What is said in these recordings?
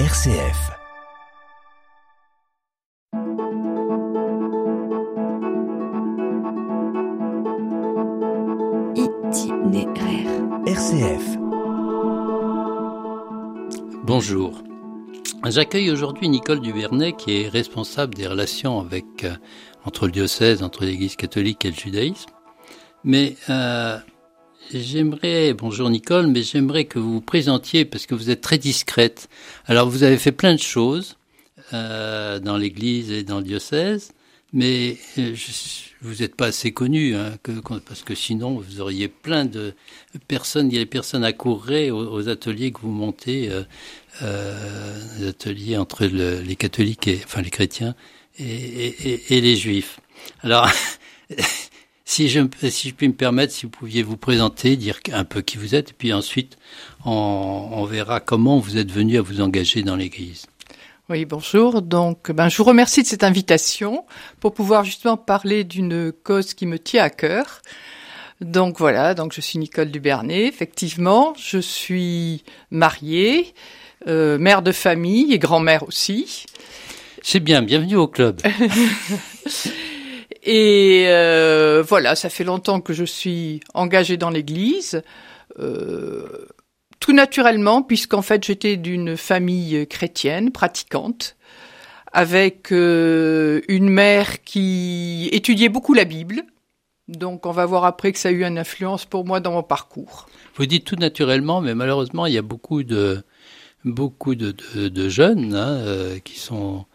RCF. Itinéraire. RCF. Bonjour. J'accueille aujourd'hui Nicole Duvernay qui est responsable des relations avec euh, entre le diocèse, entre l'Église catholique et le judaïsme. Mais euh, j'aimerais, bonjour Nicole, mais j'aimerais que vous vous présentiez parce que vous êtes très discrète. Alors vous avez fait plein de choses euh, dans l'Église et dans le diocèse, mais euh, je, vous n'êtes pas assez connue, hein, que, parce que sinon vous auriez plein de personnes, il y a des personnes accourraient aux, aux ateliers que vous montez, euh, euh, les ateliers entre le, les catholiques et enfin les chrétiens et, et, et les juifs. Alors, si je, si je puis me permettre, si vous pouviez vous présenter, dire un peu qui vous êtes, et puis ensuite on, on verra comment vous êtes venu à vous engager dans l'Église. Oui, bonjour. Donc, ben, je vous remercie de cette invitation pour pouvoir justement parler d'une cause qui me tient à cœur. Donc voilà, donc je suis Nicole Dubernay, effectivement, je suis mariée, euh, mère de famille et grand-mère aussi. C'est bien, bienvenue au club. et euh, voilà, ça fait longtemps que je suis engagée dans l'Église. Euh, tout naturellement, puisqu'en fait j'étais d'une famille chrétienne, pratiquante, avec euh, une mère qui étudiait beaucoup la Bible. Donc on va voir après que ça a eu une influence pour moi dans mon parcours. Vous dites tout naturellement, mais malheureusement il y a beaucoup de beaucoup de, de, de jeunes hein, euh, qui sont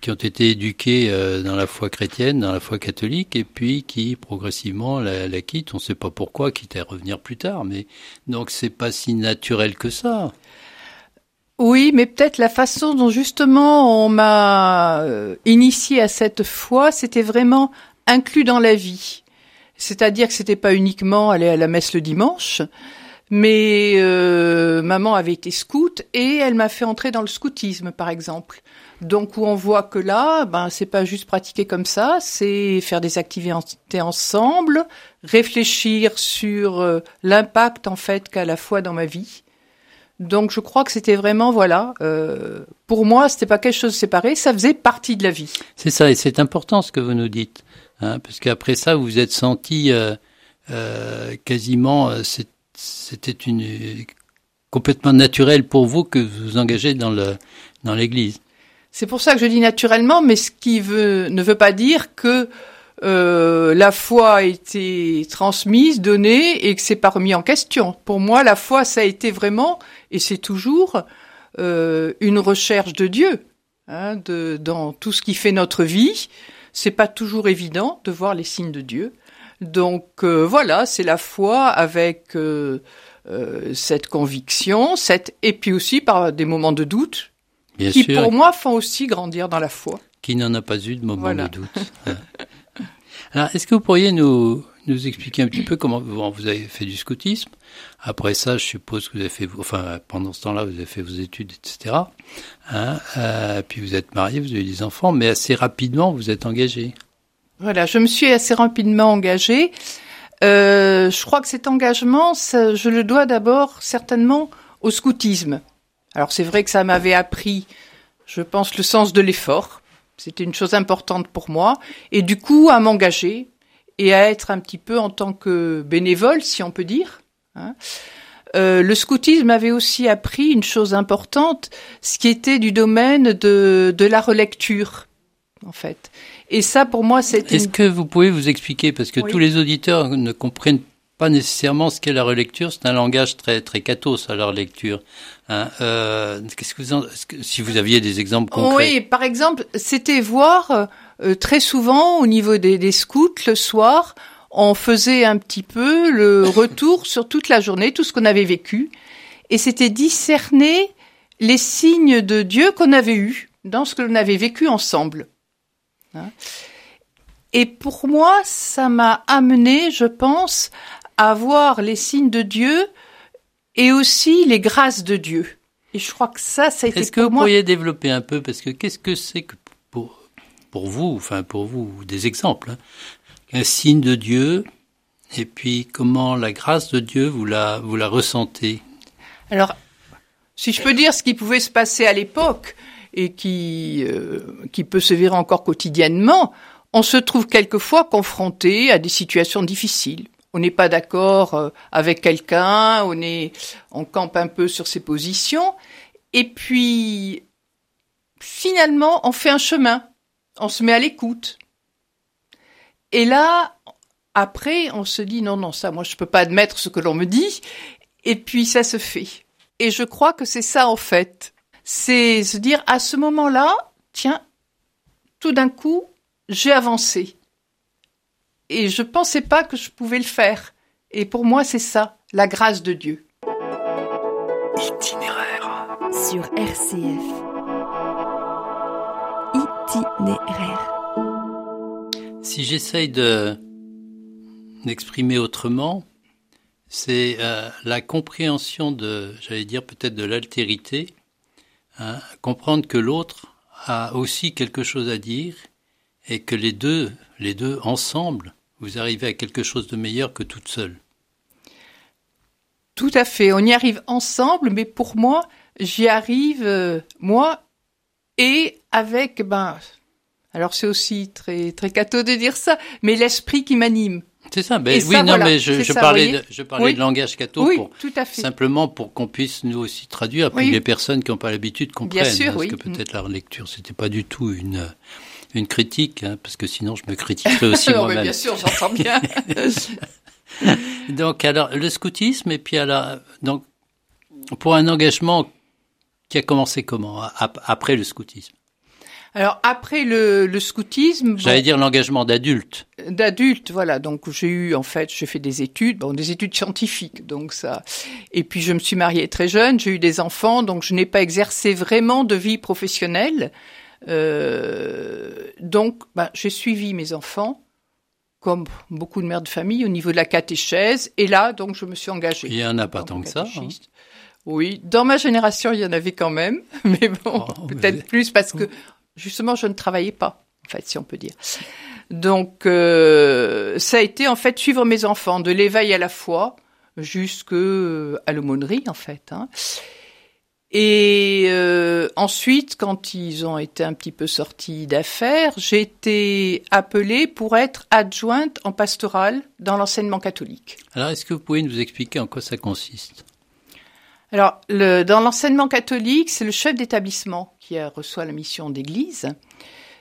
qui ont été éduqués euh, dans la foi chrétienne, dans la foi catholique, et puis qui progressivement la, la quittent. On ne sait pas pourquoi, quitte à revenir plus tard, mais donc c'est pas si naturel que ça. Oui, mais peut-être la façon dont justement on m'a euh, initié à cette foi, c'était vraiment inclus dans la vie. C'est-à-dire que c'était pas uniquement aller à la messe le dimanche, mais euh, maman avait été scout et elle m'a fait entrer dans le scoutisme, par exemple. Donc où on voit que là, ben c'est pas juste pratiquer comme ça, c'est faire des activités ensemble, réfléchir sur euh, l'impact en fait qu'a la foi dans ma vie. Donc je crois que c'était vraiment voilà, euh, pour moi c'était pas quelque chose de séparé, ça faisait partie de la vie. C'est ça et c'est important ce que vous nous dites, hein, parce qu'après ça vous vous êtes senti euh, euh, quasiment c'était une complètement naturel pour vous que vous vous engagez dans le dans l'Église. C'est pour ça que je dis naturellement, mais ce qui ne veut pas dire que euh, la foi a été transmise, donnée, et que c'est pas remis en question. Pour moi, la foi, ça a été vraiment, et c'est toujours, euh, une recherche de Dieu. Hein, de, dans tout ce qui fait notre vie, c'est pas toujours évident de voir les signes de Dieu. Donc euh, voilà, c'est la foi avec cette conviction, cette et puis aussi par des moments de doute, Bien qui sûr, pour moi font aussi grandir dans la foi. qui n'en a pas eu de moment Voilà. de doute. Alors, est-ce que vous pourriez nous, nous expliquer un petit peu comment vous, vous avez fait du scoutisme? Après ça, je suppose que vous avez fait, enfin, pendant ce temps-là, vous avez fait vos études, etc. Hein, euh, puis vous êtes marié, vous avez des enfants, mais assez rapidement, vous êtes engagé. Voilà, je me suis assez rapidement engagée. Euh, je crois que cet engagement, ça- je le dois d'abord certainement au scoutisme. Alors c'est vrai que ça m'avait appris, je pense, le sens de l'effort. C'était une chose importante pour moi. Et du coup, à m'engager et à être un petit peu en tant que bénévole, si on peut dire. hein. Euh, le scoutisme m'avait aussi appris une chose importante, ce qui était du domaine de, de la relecture, en fait. Et ça, pour moi, c'était Est-ce une que vous pouvez vous expliquer parce que Oui. tous les auditeurs ne comprennent pas nécessairement ce qu'est la relecture. C'est un langage très très cathos à leur lecture. Hein. Euh, Qu'est-ce que vous en, si vous aviez des exemples concrets? Oui, par exemple, c'était voir euh, très souvent au niveau des, des scouts le soir, on faisait un petit peu le retour sur toute la journée, tout ce qu'on avait vécu, et c'était discerner les signes de Dieu qu'on avait eus dans ce que l'on avait vécu ensemble. Hein. Et pour moi, ça m'a amené, je pense, à voir les signes de Dieu et aussi les grâces de Dieu. Et je crois que ça, ça a été Est-ce que pour vous moi pourriez développer un peu parce que qu'est-ce que c'est que pour pour vous, enfin pour vous, des exemples, hein, un signe de Dieu et puis comment la grâce de Dieu vous la vous la ressentez? Alors, si je peux dire ce qui pouvait se passer à l'époque et qui euh, qui peut se vivre encore quotidiennement, on se trouve quelquefois confronté à des situations difficiles. On n'est pas d'accord euh, avec quelqu'un, on est on campe un peu sur ses positions et puis finalement on fait un chemin, on se met à l'écoute. Et là, après, on se dit non, non, ça, moi, je peux pas admettre ce que l'on me dit. Et puis, ça se fait. Et je crois que c'est ça, en fait. C'est se dire, à ce moment-là, tiens, tout d'un coup, j'ai avancé. Et je pensais pas que je pouvais le faire. Et pour moi, c'est ça, la grâce de Dieu. Itinéraire. Sur RCF. Itinéraire. Si j'essaye de d'exprimer autrement, c'est euh, la compréhension de, j'allais dire peut-être de l'altérité, hein, comprendre que l'autre a aussi quelque chose à dire et que les deux, les deux ensemble, vous arrivez à quelque chose de meilleur que toute seule. Tout à fait, on y arrive ensemble, mais pour moi, j'y arrive euh, moi et avec ben alors c'est aussi très très cateau de dire ça, mais l'esprit qui m'anime. C'est ça. Ben, oui, non, mais je, je parlais, de, je parlais de langage catho oui, pour, tout à fait. simplement pour qu'on puisse nous aussi traduire, puis les personnes qui n'ont pas l'habitude comprennent. Bien sûr, parce oui. que peut-être la lecture, c'était pas du tout une une critique, hein, parce que sinon je me critiquerais aussi moi-même. bien sûr, j'entends bien. donc alors le scoutisme et puis alors donc pour un engagement qui a commencé comment après le scoutisme? Alors après le, le scoutisme, j'allais bon, dire l'engagement d'adulte. D'adulte, voilà. Donc j'ai eu en fait, j'ai fait des études, bon des études scientifiques, donc ça. Et puis je me suis mariée très jeune, j'ai eu des enfants, donc je n'ai pas exercé vraiment de vie professionnelle. Euh, donc bah, j'ai suivi mes enfants comme beaucoup de mères de famille au niveau de la catéchèse. Et là, donc je me suis engagée. Il y en a pas tant que ça. Hein. Oui, dans ma génération, il y en avait quand même, mais bon, oh, peut-être mais... plus parce que justement, je ne travaillais pas, en fait, si on peut dire. Donc, euh, ça a été en fait suivre mes enfants, de l'éveil à la foi jusqu'à l'aumônerie, en fait. Hein. Et euh, ensuite, quand ils ont été un petit peu sortis d'affaires, j'ai été appelée pour être adjointe en pastorale dans l'enseignement catholique. Alors, est-ce que vous pouvez nous expliquer en quoi ça consiste? Alors, le, dans l'enseignement catholique, c'est le chef d'établissement qui reçoit la mission d'église,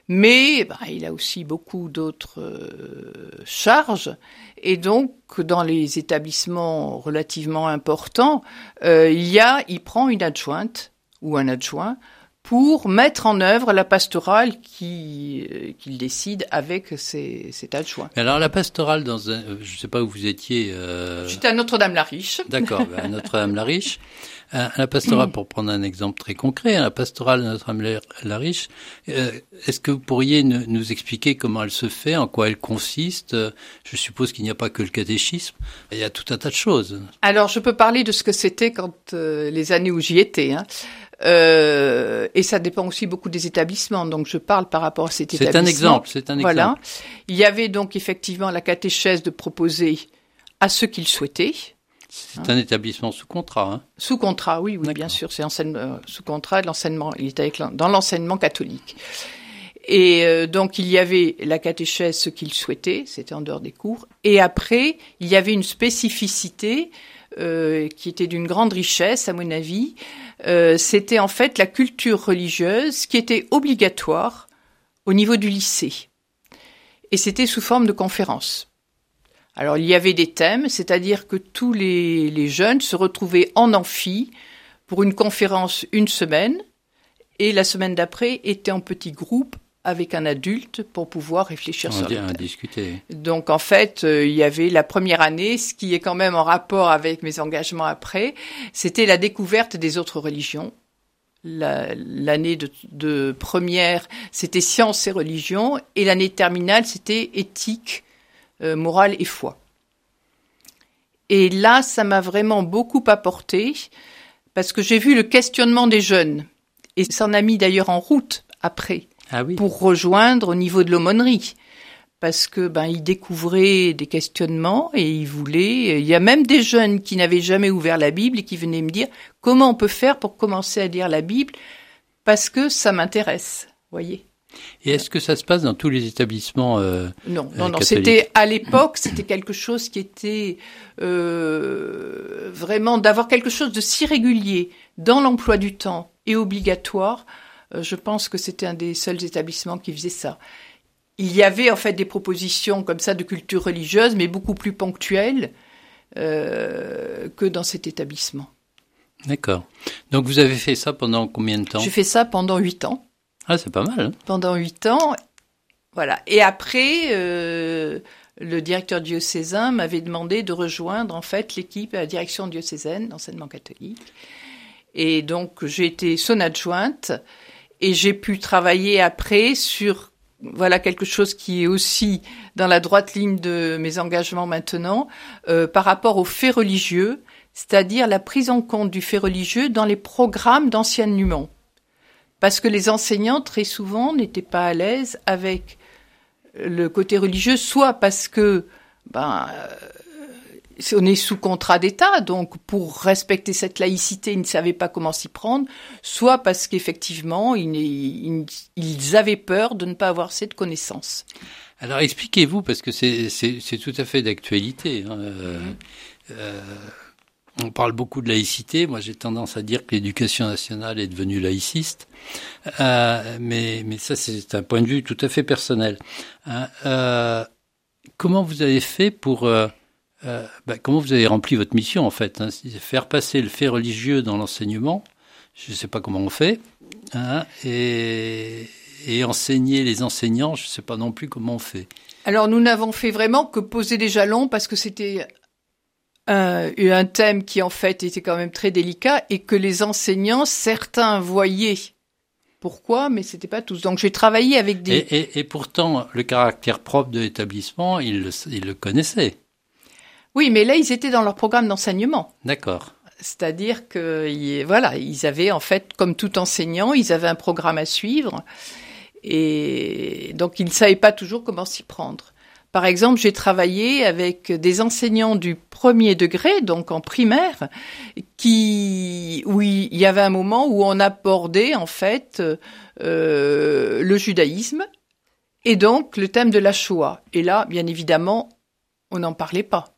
mais bah, il a aussi beaucoup d'autres euh, charges. Et donc, dans les établissements relativement importants, euh, il y a, il prend une adjointe ou un adjoint pour mettre en œuvre la pastorale qui qu'il décide avec ses, cet adjoint. Alors la pastorale dans un, je sais pas où vous étiez. Euh... J'étais à Notre-Dame-la-Riche. D'accord, à Notre-Dame-la-Riche. la pastorale, pour prendre un exemple très concret, la pastorale de Notre-Dame-la-Riche, euh, est-ce que vous pourriez nous, expliquer comment elle se fait, en quoi elle consiste? Je suppose qu'il n'y a pas que le catéchisme, il y a tout un tas de choses. Alors je peux parler de ce que c'était quand euh, les années où j'y étais. Hein. Euh, et ça dépend aussi beaucoup des établissements. Donc je parle par rapport à cet établissement. C'est un exemple. C'est un exemple. Voilà. Il y avait donc effectivement la catéchèse de proposer à ceux qu'ils souhaitaient. C'est hein. un établissement sous contrat. Hein. Sous contrat, oui, oui, bien sûr. C'est euh, sous contrat de l'enseignement. Il était avec, dans l'enseignement catholique. Et euh, donc il y avait la catéchèse, ce qu'ils souhaitaient, c'était en dehors des cours. Et après, il y avait une spécificité euh, qui était d'une grande richesse, à mon avis. Euh, c'était en fait la culture religieuse qui était obligatoire au niveau du lycée. Et c'était sous forme de conférences. Alors il y avait des thèmes, c'est-à-dire que tous les, les, jeunes se retrouvaient en amphi pour une conférence une semaine, et la semaine d'après étaient en petits groupes avec un adulte pour pouvoir réfléchir On sur le discuter. Donc en fait, euh, il y avait la première année, ce qui est quand même en rapport avec mes engagements après, c'était la découverte des autres religions. L'année de, de, première, c'était sciences et religion, et l'année terminale, c'était éthique, euh, morale et foi. Et là, ça m'a vraiment beaucoup apporté, parce que j'ai vu le questionnement des jeunes, et ça en a mis d'ailleurs en route après ah oui. pour rejoindre au niveau de l'aumônerie. parce que ben il découvrait des questionnements et il voulait. Il y a même des jeunes qui n'avaient jamais ouvert la Bible et qui venaient me dire comment on peut faire pour commencer à lire la Bible parce que ça m'intéresse. Voyez. Et est-ce que ça se passe dans tous les établissements euh, Non, non, non. C'était à l'époque, c'était quelque chose qui était euh, vraiment d'avoir quelque chose de si régulier dans l'emploi du temps et obligatoire. euh, je pense que c'était un des seuls établissements qui faisait ça. Il y avait en fait des propositions comme ça de culture religieuse, mais beaucoup plus ponctuelles que dans cet établissement. D'accord. Donc vous avez fait ça pendant combien de temps? J'ai fait ça pendant huit ans. Ah, c'est pas mal. hein pendant huit ans. Voilà. Et après, euh, le directeur diocésain m'avait demandé de rejoindre en fait l'équipe à la direction diocésaine d'enseignement catholique. Et donc j'ai été son adjointe et j'ai pu travailler après sur voilà quelque chose qui est aussi dans la droite ligne de mes engagements maintenant euh, par rapport aux faits religieux, c'est-à-dire la prise en compte du fait religieux dans les programmes d'enseignement parce que les enseignants très souvent n'étaient pas à l'aise avec le côté religieux, soit parce que ben euh, on est sous contrat d'État, donc pour respecter cette laïcité, ils ne savaient pas comment s'y prendre, soit parce qu'effectivement ils, avaient peur de ne pas avoir cette connaissance. Alors expliquez-vous, parce que c'est tout à fait d'actualité. hein, euh, euh, on parle beaucoup de laïcité. Moi, j'ai tendance à dire que l'éducation nationale est devenue laïciste. Euh, mais, ça, c'est un point de vue tout à fait personnel. hein. Euh, comment vous avez fait pour... euh, euh, bah, comment vous avez rempli votre mission, en fait hein, Faire passer le fait religieux dans l'enseignement. Je ne sais pas comment on fait. hein, et, et enseigner les enseignants, je ne sais pas non plus comment on fait. Alors nous n'avons fait vraiment que poser des jalons parce que c'était un, un thème qui en fait était quand même très délicat et que les enseignants, certains voyaient pourquoi, mais c'était pas tous. Donc j'ai travaillé avec des... Et, et, et pourtant, le caractère propre de l'établissement, ils le, ils le connaissaient. Oui, mais là ils étaient dans leur programme d'enseignement. D'accord. C'est-à-dire que voilà, ils avaient en fait, comme tout enseignant, ils avaient un programme à suivre, et donc ils ne savaient pas toujours comment s'y prendre. Par exemple, j'ai travaillé avec des enseignants du premier degré, donc en primaire, qui où il y avait un moment où on abordait en fait euh, le judaïsme et donc le thème de la Shoah. Et là, bien évidemment, on n'en parlait pas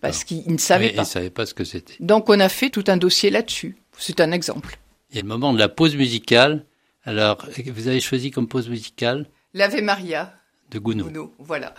parce qu'ils ne savaient Oui, pas. Ils ne savaient pas ce que c'était. Donc on a fait tout un dossier là-dessus. C'est un exemple. Il y a le moment de la pause musicale. Alors, vous avez choisi comme pause musicale? L'Ave Maria, de Gounod. Gounod, voilà.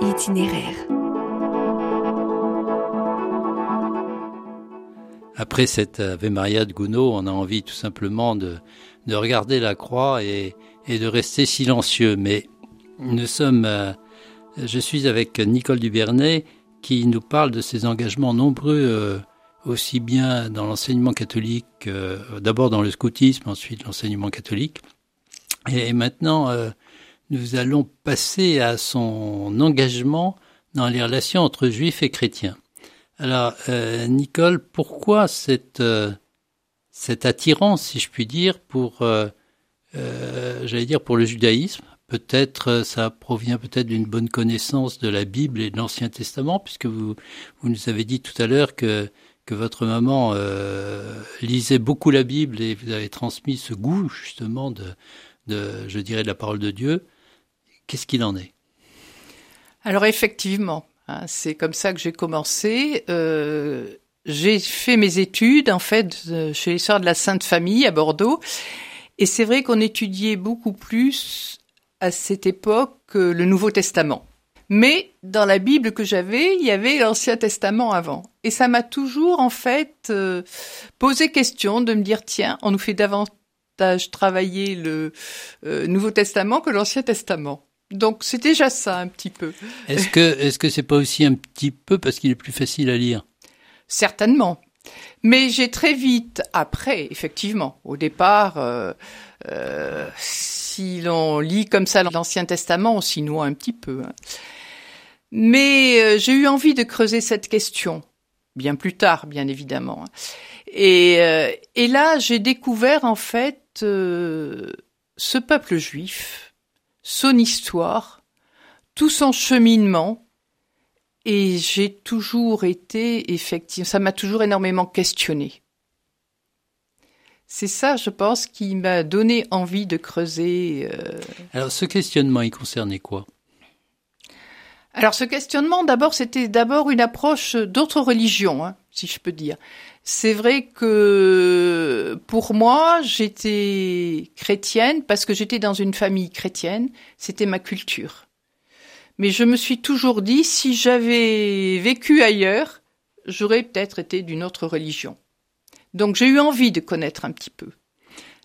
Itinéraire. après cette Ave Maria de Gounod, on a envie tout simplement de, de regarder la croix et, et de rester silencieux. Mais nous sommes, euh, je suis avec Nicole Dubernay qui nous parle de ses engagements nombreux, euh, aussi bien dans l'enseignement catholique, euh, d'abord dans le scoutisme, ensuite l'enseignement catholique. Et maintenant, nous allons passer à son engagement dans les relations entre juifs et chrétiens. Alors, Nicole, pourquoi cette, cette attirance, si je puis dire, pour euh, j'allais dire pour le judaïsme? Peut-être euh, ça provient peut-être d'une bonne connaissance de la Bible et de l'Ancien Testament, puisque vous, vous nous avez dit tout à l'heure que, que votre maman euh, lisait beaucoup la Bible et vous avez transmis ce goût justement de, de je dirais, de la parole de Dieu. Qu'est-ce qu'il en est? Alors effectivement, hein, c'est comme ça que j'ai commencé. Euh, j'ai fait mes études en fait chez les Sœurs de la Sainte Famille à Bordeaux et c'est vrai qu'on étudiait beaucoup plus à cette époque le Nouveau Testament. Mais dans la Bible que j'avais, il y avait l'Ancien Testament avant. Et ça m'a toujours en fait euh, posé question de me dire tiens, on nous fait davantage travailler le euh, Nouveau Testament que l'Ancien Testament. Donc c'est déjà ça un petit peu. Est-ce que est-ce que c'est pas aussi un petit peu parce qu'il est plus facile à lire? Certainement. Mais j'ai très vite, après, effectivement, au départ, euh, euh, si l'on lit comme ça l'Ancien Testament, on s'y noie un petit peu. Hein. Mais euh, j'ai eu envie de creuser cette question, bien plus tard, bien évidemment. Hein. Et, et là, j'ai découvert en fait ce peuple juif, son histoire, tout son cheminement, et j'ai toujours été, effectivement, ça m'a toujours énormément questionné. C'est ça, je pense, qui m'a donné envie de creuser. Euh... Alors, ce questionnement, il concernait quoi? Alors, ce questionnement, d'abord, c'était d'abord une approche d'autres religions, hein, si je peux dire. C'est vrai que pour moi, j'étais chrétienne parce que j'étais dans une famille chrétienne. C'était ma culture. Mais je me suis toujours dit, si j'avais vécu ailleurs, j'aurais peut-être été d'une autre religion. Donc j'ai eu envie de connaître un petit peu.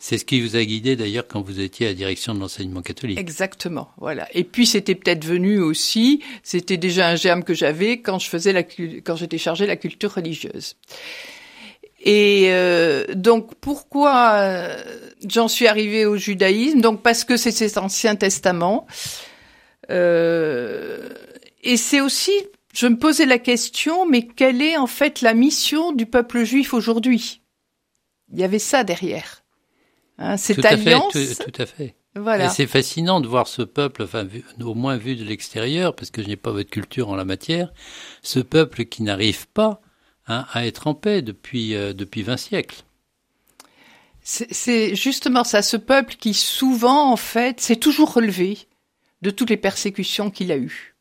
C'est ce qui vous a guidé d'ailleurs quand vous étiez à la direction de l'enseignement catholique. Exactement, voilà. Et puis c'était peut-être venu aussi, c'était déjà un germe que j'avais quand je faisais la quand j'étais chargée de la culture religieuse. Et euh, donc pourquoi euh, j'en suis arrivée au judaïsme? Donc parce que c'est cet Ancien Testament. Euh, et c'est aussi, je me posais la question, mais quelle est en fait la mission du peuple juif aujourd'hui? Il y avait ça derrière. Hein, cette tout alliance. À fait, tout, à fait. Voilà. C'est fascinant de voir ce peuple, enfin, au moins vu de l'extérieur, parce que je n'ai pas votre culture en la matière, ce peuple qui n'arrive pas hein, à être en paix depuis, euh, depuis 20 siècles. C'est justement ça, ce peuple qui souvent, en fait, s'est toujours relevé de toutes les persécutions qu'il a eues.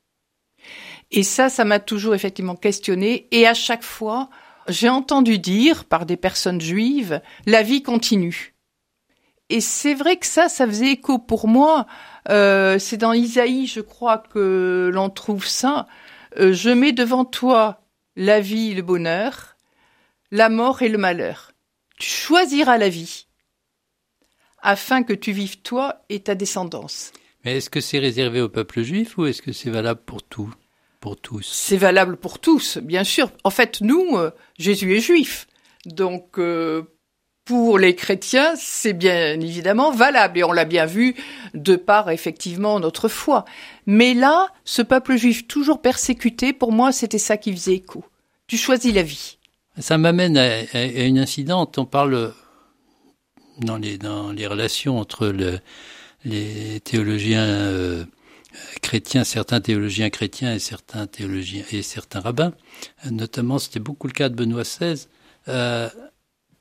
Et ça, ça m'a toujours effectivement questionné. Et à chaque fois, j'ai entendu dire par des personnes juives, la vie continue. Et c'est vrai que ça, ça faisait écho pour moi. Euh, c'est dans Isaïe, je crois que l'on trouve ça. Euh, je mets devant toi la vie et le bonheur, la mort et le malheur. Tu choisiras la vie, afin que tu vives toi et ta descendance. Mais est-ce que c'est réservé au peuple juif ou est-ce que c'est valable pour tout, pour tous? C'est valable pour tous, bien sûr. En fait, nous, euh, Jésus est juif, donc pour les chrétiens, c'est bien évidemment valable et on l'a bien vu de par effectivement notre foi. Mais là, ce peuple juif toujours persécuté, pour moi, c'était ça qui faisait écho. Tu choisis la vie. Ça m'amène à, une incidente. On parle dans les relations entre le les théologiens euh, chrétiens, certains théologiens chrétiens et certains théologiens et certains rabbins, notamment c'était beaucoup le cas de Benoît XVI,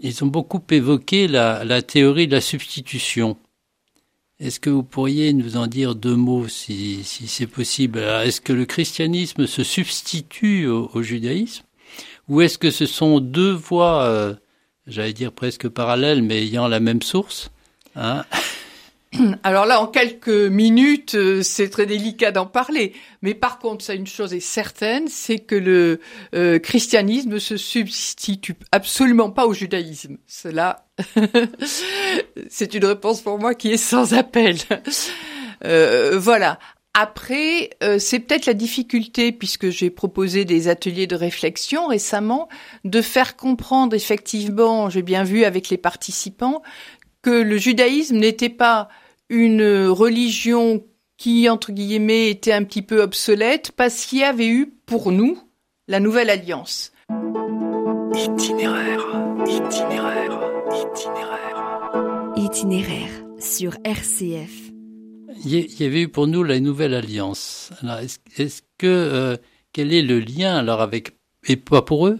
ils ont beaucoup évoqué la, théorie de la substitution. Est-ce que vous pourriez nous en dire deux mots si, c'est possible? Est-ce que le christianisme se substitue au, au judaïsme? Ou est-ce que ce sont deux voies, euh, j'allais dire presque parallèles, mais ayant la même source hein? Alors là, en quelques minutes, euh, c'est très délicat d'en parler. Mais par contre, ça, une chose est certaine, c'est que le euh, christianisme ne se substitue absolument pas au judaïsme. Cela, c'est une réponse pour moi qui est sans appel. Euh, voilà. Après, c'est peut-être la difficulté, puisque j'ai proposé des ateliers de réflexion récemment, de faire comprendre effectivement, j'ai bien vu avec les participants, que le judaïsme n'était pas une religion qui, entre guillemets, était un petit peu obsolète, parce qu'il y avait eu, pour nous, la nouvelle alliance. Itinéraire, itinéraire, itinéraire. Itinéraire sur RCF. Il y- avait eu pour nous la nouvelle alliance. Alors, est-ce, est-ce que euh, quel est le lien alors avec et pas pour eux?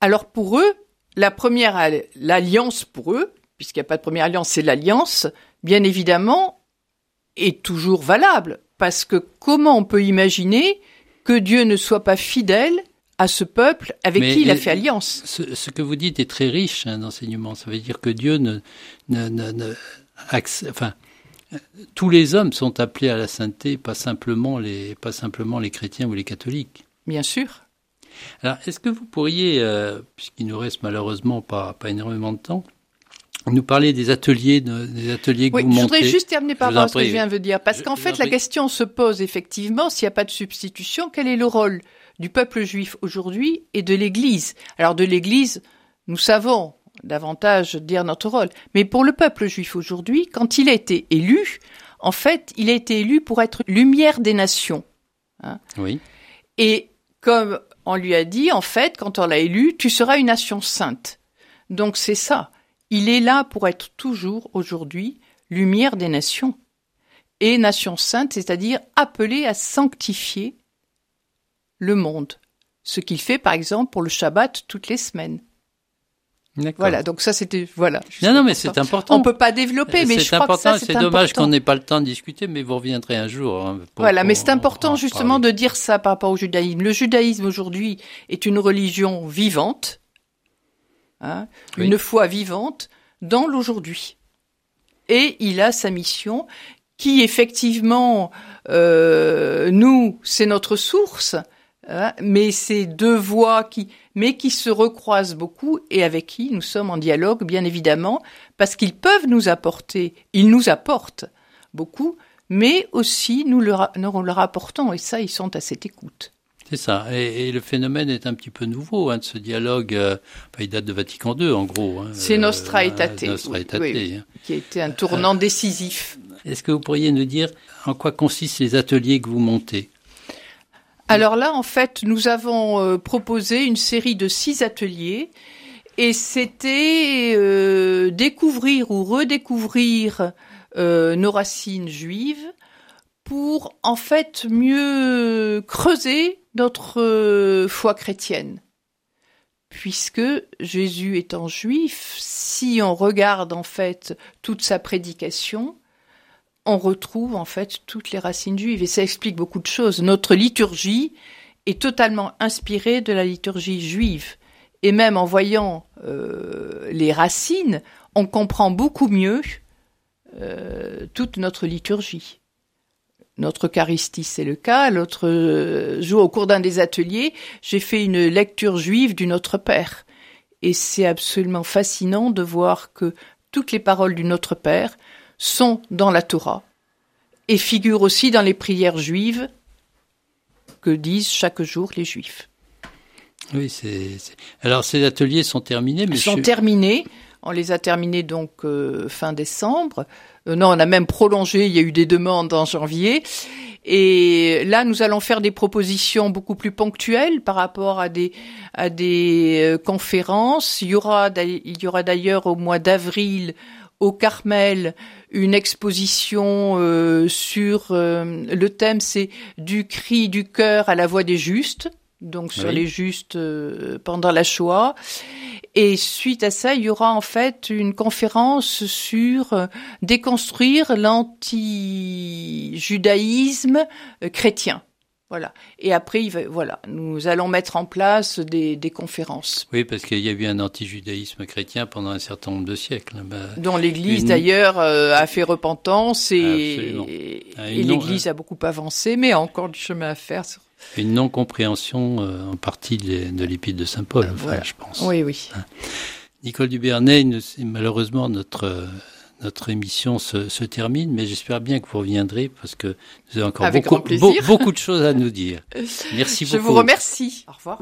Alors pour eux, la première al- l'alliance pour eux, puisqu'il n'y a pas de première alliance, c'est l'alliance, bien évidemment, est toujours valable. Parce que comment on peut imaginer que Dieu ne soit pas fidèle à ce peuple avec Mais qui il a fait alliance? ce, ce que vous dites est très riche hein, d'enseignement. Ça veut dire que Dieu ne, ne, ne, ne- enfin, tous les hommes sont appelés à la sainteté, pas simplement les, pas simplement les chrétiens ou les catholiques. Bien sûr. Alors, est-ce que vous pourriez, euh, puisqu'il nous reste malheureusement pas, pas énormément de temps, nous parler des ateliers, de- des ateliers que Oui, vous je montez voudrais juste terminer par Je rapport à ce que je viens de dire. Parce Je- qu'en je fait, la question se pose effectivement, s'il n'y a pas de substitution, quel est le rôle du peuple juif aujourd'hui et de l'Église? Alors de l'Église, nous savons davantage dire notre rôle. Mais pour le peuple juif aujourd'hui, quand il a été élu, en fait, il a été élu pour être lumière des nations. Oui. Et comme on lui a dit, en fait, quand on l'a élu, tu seras une nation sainte. Donc c'est ça. Il est là pour être toujours aujourd'hui lumière des nations. Et nation sainte, c'est-à-dire appelé à sanctifier le monde. Ce qu'il fait, par exemple, pour le Shabbat toutes les semaines. D'accord. Voilà, donc ça c'était... Voilà. Non, non, mais c'est important. On peut pas développer, mais je c'est crois important, que ça et c'est dommage qu'on n'ait pas le temps de discuter, mais vous reviendrez un jour. hein, pour- Voilà, mais c'est important en justement parler. de dire ça par rapport au judaïsme. Le judaïsme aujourd'hui est une religion vivante, hein, Oui. une foi vivante dans l'aujourd'hui. Et il a sa mission qui effectivement, euh, nous, c'est notre source, hein, mais c'est deux voies qui, mais qui se recroisent beaucoup et avec qui nous sommes en dialogue, bien évidemment, parce qu'ils peuvent nous apporter, ils nous apportent beaucoup, mais aussi nous leur, nous leur apportons, et ça, ils sont à cette écoute. C'est ça. Et, et le phénomène est un petit peu nouveau, hein, de ce dialogue. euh, enfin, il date de Vatican II, en gros. hein, C'est euh, Nostra euh, Aetate, Nostra oui, Aetate, oui, oui. hein. qui a été un tournant décisif. Est-ce que vous pourriez nous dire en quoi consistent les ateliers que vous montez? Alors là, en fait, nous avons euh, proposé une série de six ateliers et c'était euh, découvrir ou redécouvrir euh, nos racines juives pour en fait mieux creuser notre euh, foi chrétienne. Puisque Jésus étant juif, si on regarde en fait toute sa prédication, on retrouve en fait toutes les racines juives et ça explique beaucoup de choses. Notre liturgie est totalement inspirée de la liturgie juive et même en voyant euh, les racines, on comprend beaucoup mieux euh, toute notre liturgie. Notre Eucharistie, c'est le cas. L'autre euh, jour, au cours d'un des ateliers, j'ai fait une lecture juive du Notre Père. Et c'est absolument fascinant de voir que toutes les paroles du Notre Père sont dans la Torah et figurent aussi dans les prières juives que disent chaque jour les Juifs. Oui, c'est. Alors, ces ateliers sont terminés, mais Ils sont terminés. On les a terminés donc euh, fin décembre. Euh, non, on a même prolongé. Il y a eu des demandes en janvier. Et là, nous allons faire des propositions beaucoup plus ponctuelles par rapport à des à des euh, conférences. Il y aura il y aura d'ailleurs au mois d'avril au Carmel une exposition euh, sur euh, le thème c'est du cri du cœur à la voix des justes donc sur Oui. les justes euh, pendant la Shoah et suite à ça il y aura en fait une conférence sur euh, déconstruire l'anti-judaïsme euh, chrétien Voilà. Et après, il va, voilà, nous allons mettre en place des, des conférences. Oui, parce qu'il y a eu un antijudaïsme chrétien pendant un certain nombre de siècles. Bah, dont l'Église une- d'ailleurs euh, a fait repentance et, et Ah, non- l'Église a beaucoup avancé, mais a encore du chemin à faire. sur- une non-compréhension euh, en partie de, de l'épître de Saint Paul, enfin, Voilà. je pense. Oui, oui. Nicole Dubernay, malheureusement, notre, euh, notre émission se, se termine, mais j'espère bien que vous reviendrez parce que vous avez encore Avec beaucoup, beaucoup de choses à nous dire. Merci Je beaucoup. vous remercie. Au revoir.